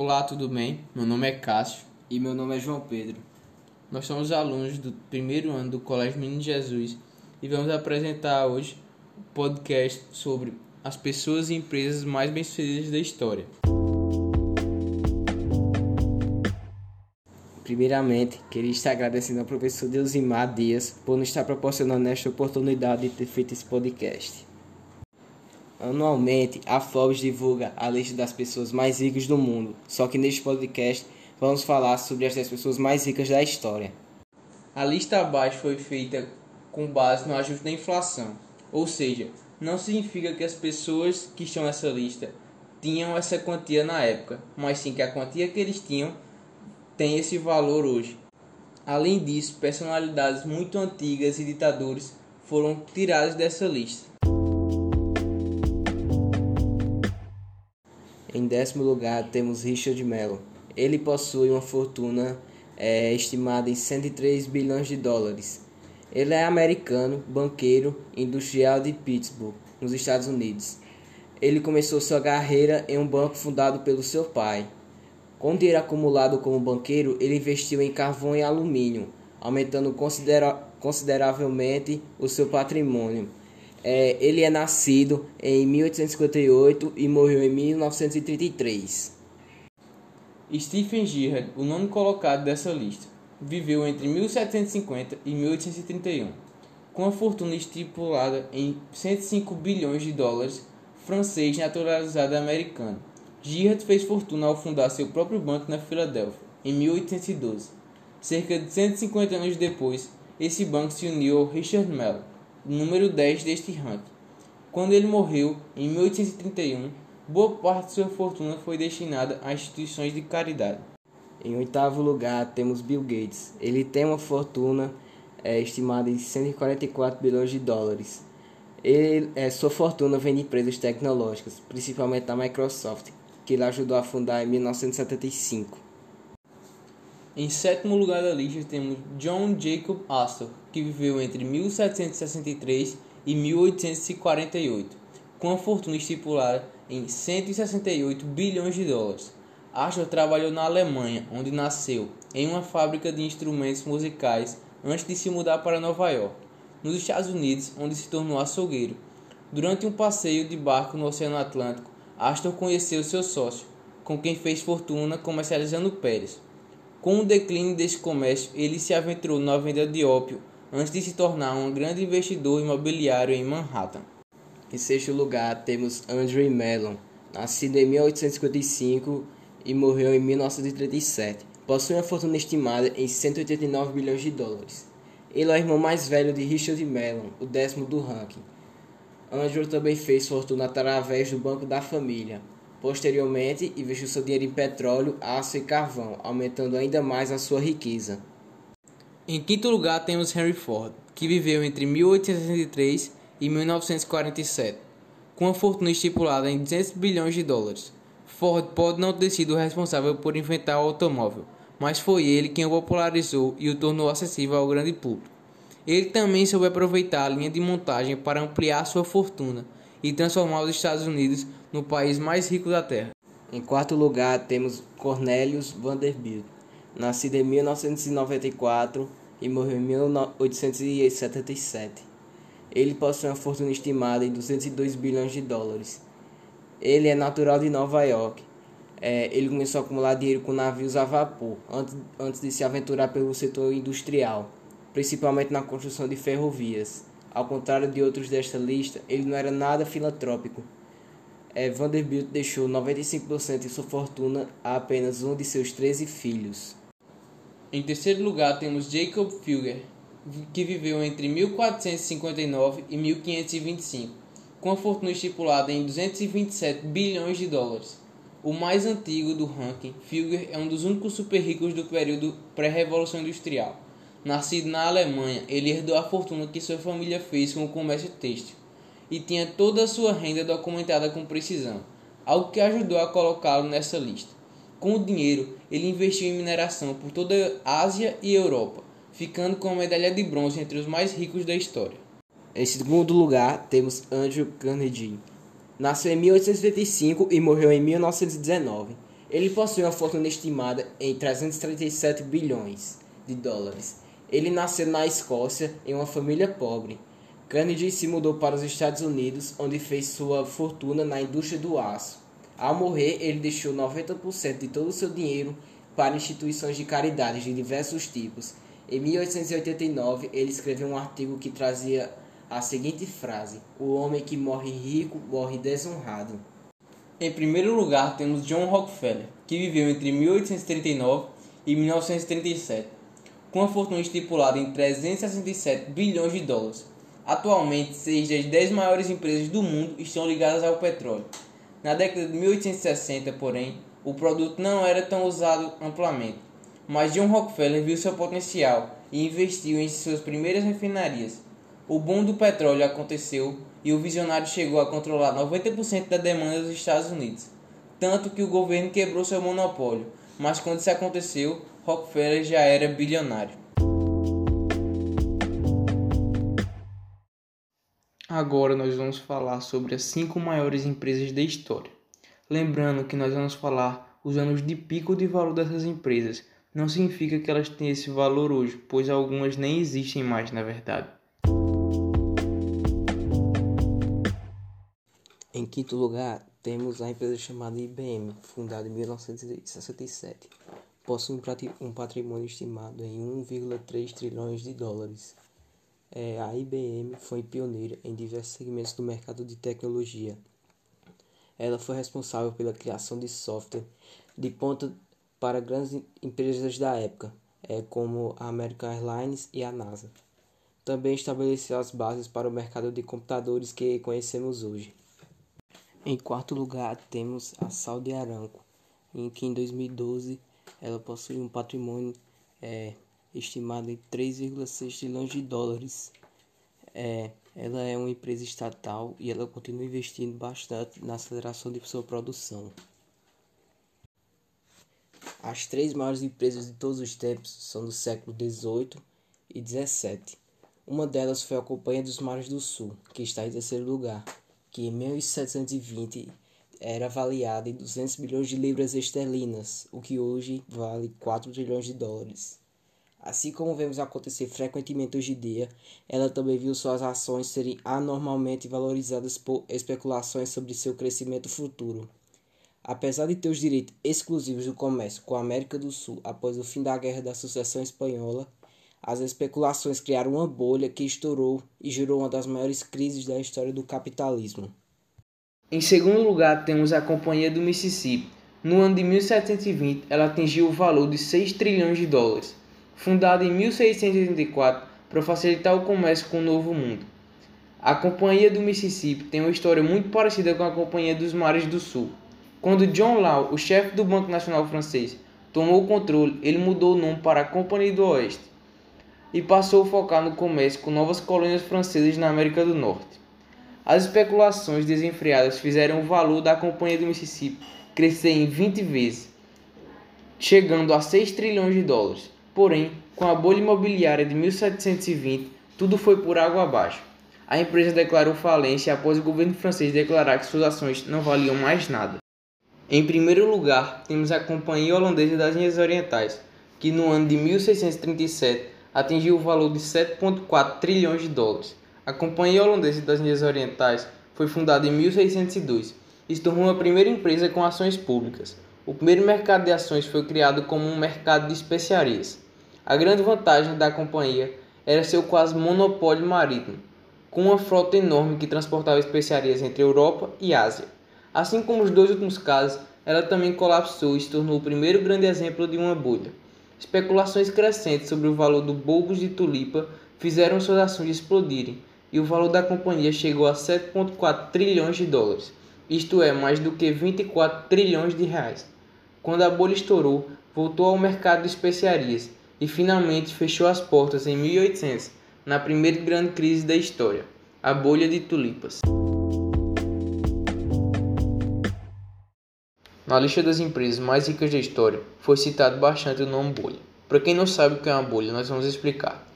Olá, tudo bem? Meu nome é Cássio. E meu nome é João Pedro. Nós somos alunos do primeiro ano do Colégio Menino Jesus e vamos apresentar hoje o um podcast sobre as pessoas e empresas mais bem-sucedidas da história. Primeiramente, queria estar agradecendo ao professor Deusimar Dias por nos estar proporcionando esta oportunidade de ter feito esse podcast. Anualmente, a Forbes divulga a lista das pessoas mais ricas do mundo, só que neste podcast vamos falar sobre as 10 pessoas mais ricas da história. A lista abaixo foi feita com base no ajuste da inflação, ou seja, não significa que as pessoas que estão nessa lista tinham essa quantia na época, mas sim que a quantia que eles tinham tem esse valor hoje. Além disso, personalidades muito antigas e ditadores foram tirados dessa lista. Em décimo lugar temos Richard Mellon. Ele possui uma fortuna é, estimada em 103 bilhões de dólares. Ele é americano, banqueiro, industrial de Pittsburgh, nos Estados Unidos. Ele começou sua carreira em um banco fundado pelo seu pai, com dinheiro acumulado como banqueiro, ele investiu em carvão e alumínio, aumentando considera consideravelmente o seu patrimônio. É, ele é nascido em 1858 e morreu em 1933. Stephen Girard, o nono colocado dessa lista, viveu entre 1750 e 1831, com a fortuna estipulada em 105 bilhões de dólares, francês naturalizado americano. Girard fez fortuna ao fundar seu próprio banco na Filadélfia, em 1812. Cerca de 150 anos depois, esse banco se uniu ao Richard Mellon, número 10 deste ranking. Quando ele morreu, em 1831, boa parte de sua fortuna foi destinada a instituições de caridade. Em oitavo lugar, temos Bill Gates. Ele tem uma fortuna é, estimada em 144 bilhões de dólares. Ele, é, sua fortuna vem de empresas tecnológicas, principalmente da Microsoft, que ele ajudou a fundar em 1975. Em sétimo lugar da lista temos John Jacob Astor, que viveu entre 1763 e 1848, com a fortuna estipulada em 168 bilhões de dólares. Astor trabalhou na Alemanha, onde nasceu, em uma fábrica de instrumentos musicais antes de se mudar para Nova York, nos Estados Unidos, onde se tornou açougueiro. Durante um passeio de barco no Oceano Atlântico, Astor conheceu seu sócio, com quem fez fortuna comercializando peles. Com o declínio desse comércio, ele se aventurou na venda de ópio antes de se tornar um grande investidor imobiliário em Manhattan. Em sexto lugar, temos Andrew Mellon, nascido em 1855 e morreu em 1937. Possui uma fortuna estimada em 189 bilhões de dólares. Ele é o irmão mais velho de Richard Mellon, o décimo do ranking. Andrew também fez fortuna através do Banco da Família. Posteriormente, investiu seu dinheiro em petróleo, aço e carvão, aumentando ainda mais a sua riqueza. Em quinto lugar, temos Henry Ford, que viveu entre 1863 e 1947, com uma fortuna estipulada em 200 bilhões de dólares. Ford pode não ter sido responsável por inventar o automóvel, mas foi ele quem o popularizou e o tornou acessível ao grande público. Ele também soube aproveitar a linha de montagem para ampliar sua fortuna e transformar os Estados Unidos no país mais rico da Terra. Em quarto lugar, temos Cornelius Vanderbilt, nascido em 1994 e morreu em 1877. Ele possui uma fortuna estimada em 202 bilhões de dólares. Ele é natural de Nova York. É, ele começou a acumular dinheiro com navios a vapor antes, antes de se aventurar pelo setor industrial principalmente na construção de ferrovias. Ao contrário de outros desta lista, ele não era nada filantrópico. É, Vanderbilt deixou 95% de sua fortuna a apenas um de seus 13 filhos. Em terceiro lugar, temos Jacob Fugger, que viveu entre 1459 e 1525, com a fortuna estipulada em 227 bilhões de dólares. O mais antigo do ranking, Fugger é um dos únicos super ricos do período pré-revolução industrial. Nascido na Alemanha, ele herdou a fortuna que sua família fez com o comércio têxtil e tinha toda a sua renda documentada com precisão, algo que ajudou a colocá-lo nessa lista. Com o dinheiro, ele investiu em mineração por toda a Ásia e Europa, ficando com a medalha de bronze entre os mais ricos da história. Em segundo lugar, temos Andrew Carnegie. Nasceu em 1885 e morreu em 1919. Ele possui uma fortuna estimada em 337 bilhões de dólares. Ele nasceu na Escócia em uma família pobre. Kennedy se mudou para os Estados Unidos, onde fez sua fortuna na indústria do aço. Ao morrer, ele deixou 90% de todo o seu dinheiro para instituições de caridade de diversos tipos. Em 1889, ele escreveu um artigo que trazia a seguinte frase: O homem que morre rico morre desonrado. Em primeiro lugar, temos John Rockefeller, que viveu entre 1839 e 1937, com uma fortuna estipulada em 367 bilhões de dólares. Atualmente, seis das dez maiores empresas do mundo estão ligadas ao petróleo. Na década de 1860, porém, o produto não era tão usado amplamente, mas John Rockefeller viu seu potencial e investiu em suas primeiras refinarias. O boom do petróleo aconteceu e o visionário chegou a controlar 90% da demanda dos Estados Unidos, tanto que o governo quebrou seu monopólio, mas quando isso aconteceu, Rockefeller já era bilionário. Agora nós vamos falar sobre as cinco maiores empresas da história. Lembrando que nós vamos falar os anos de pico de valor dessas empresas. Não significa que elas tenham esse valor hoje, pois algumas nem existem mais na verdade. Em quinto lugar, temos a empresa chamada IBM, fundada em 1967. Possui um patrimônio estimado em 1,3 trilhões de dólares. É, a IBM foi pioneira em diversos segmentos do mercado de tecnologia. Ela foi responsável pela criação de software de ponta para grandes empresas da época, é, como a American Airlines e a NASA. Também estabeleceu as bases para o mercado de computadores que conhecemos hoje. Em quarto lugar, temos a Saudi Aramco, em que em 2012 ela possui um patrimônio é, estimado em 3,6 trilhões de dólares. É, ela é uma empresa estatal e ela continua investindo bastante na aceleração de sua produção. As três maiores empresas de todos os tempos são do século XVIII e XVII. Uma delas foi a Companhia dos Mares do Sul, que está em terceiro lugar que em 1720 era avaliada em 200 bilhões de libras esterlinas, o que hoje vale 4 trilhões de dólares. Assim como vemos acontecer frequentemente hoje em dia, ela também viu suas ações serem anormalmente valorizadas por especulações sobre seu crescimento futuro. Apesar de ter os direitos exclusivos do comércio com a América do Sul após o fim da Guerra da Sucessão Espanhola, as especulações criaram uma bolha que estourou e gerou uma das maiores crises da história do capitalismo. Em segundo lugar, temos a Companhia do Mississippi. No ano de 1720, ela atingiu o valor de 6 trilhões de dólares. Fundada em 1684 para facilitar o comércio com o Novo Mundo. A Companhia do Mississippi tem uma história muito parecida com a Companhia dos Mares do Sul. Quando John Law, o chefe do Banco Nacional francês, tomou o controle, ele mudou o nome para a Companhia do Oeste e passou a focar no comércio com novas colônias francesas na América do Norte. As especulações desenfreadas fizeram o valor da Companhia do Mississippi crescer em 20 vezes, chegando a 6 trilhões de dólares. Porém, com a bolha imobiliária de 1720, tudo foi por água abaixo. A empresa declarou falência após o governo francês declarar que suas ações não valiam mais nada. Em primeiro lugar, temos a Companhia Holandesa das Ilhas Orientais, que no ano de 1637 atingiu o valor de 7,4 trilhões de dólares. A Companhia Holandesa das Índias Orientais foi fundada em 1602 e se tornou a primeira empresa com ações públicas. O primeiro mercado de ações foi criado como um mercado de especiarias. A grande vantagem da companhia era seu quase monopólio marítimo, com uma frota enorme que transportava especiarias entre Europa e Ásia. Assim como os dois últimos casos, ela também colapsou e se tornou o primeiro grande exemplo de uma bolha. Especulações crescentes sobre o valor do bulbos de tulipa fizeram suas ações explodirem e o valor da companhia chegou a 7,4 trilhões de dólares, isto é, mais do que 24 trilhões de reais. Quando a bolha estourou, voltou ao mercado de especiarias e finalmente fechou as portas em 1800, na primeira grande crise da história, a bolha de tulipas. Na lista das empresas mais ricas da história, foi citado bastante o nome bolha. Para quem não sabe o que é uma bolha, nós vamos explicar.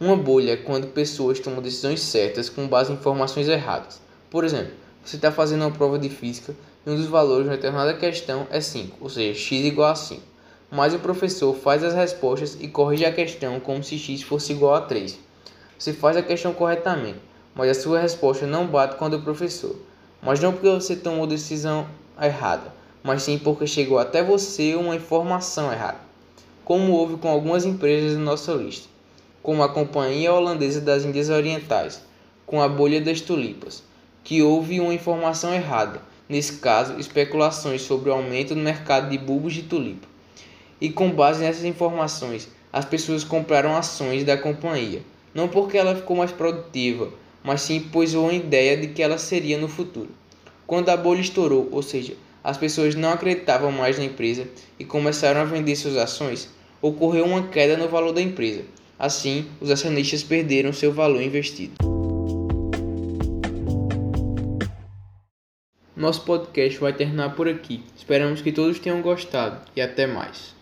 Uma bolha é quando pessoas tomam decisões certas com base em informações erradas. Por exemplo, você está fazendo uma prova de física e um dos valores uma determinada questão é 5, ou seja, x igual a 5. Mas o professor faz as respostas e corrige a questão como se x fosse igual a 3. Você faz a questão corretamente, mas a sua resposta não bate com a do professor. Mas não porque você tomou decisão errada, mas sim porque chegou até você uma informação errada. Como houve com algumas empresas da nossa lista, como a Companhia Holandesa das Índias Orientais, com a bolha das tulipas, que houve uma informação errada, nesse caso, especulações sobre o aumento no mercado de bulbos de tulipa. E com base nessas informações, as pessoas compraram ações da companhia, não porque ela ficou mais produtiva, mas sim pois uma ideia de que ela seria no futuro. Quando a bolha estourou, ou seja, as pessoas não acreditavam mais na empresa e começaram a vender suas ações, ocorreu uma queda no valor da empresa. Assim, os acionistas perderam seu valor investido. Nosso podcast vai terminar por aqui. Esperamos que todos tenham gostado e até mais.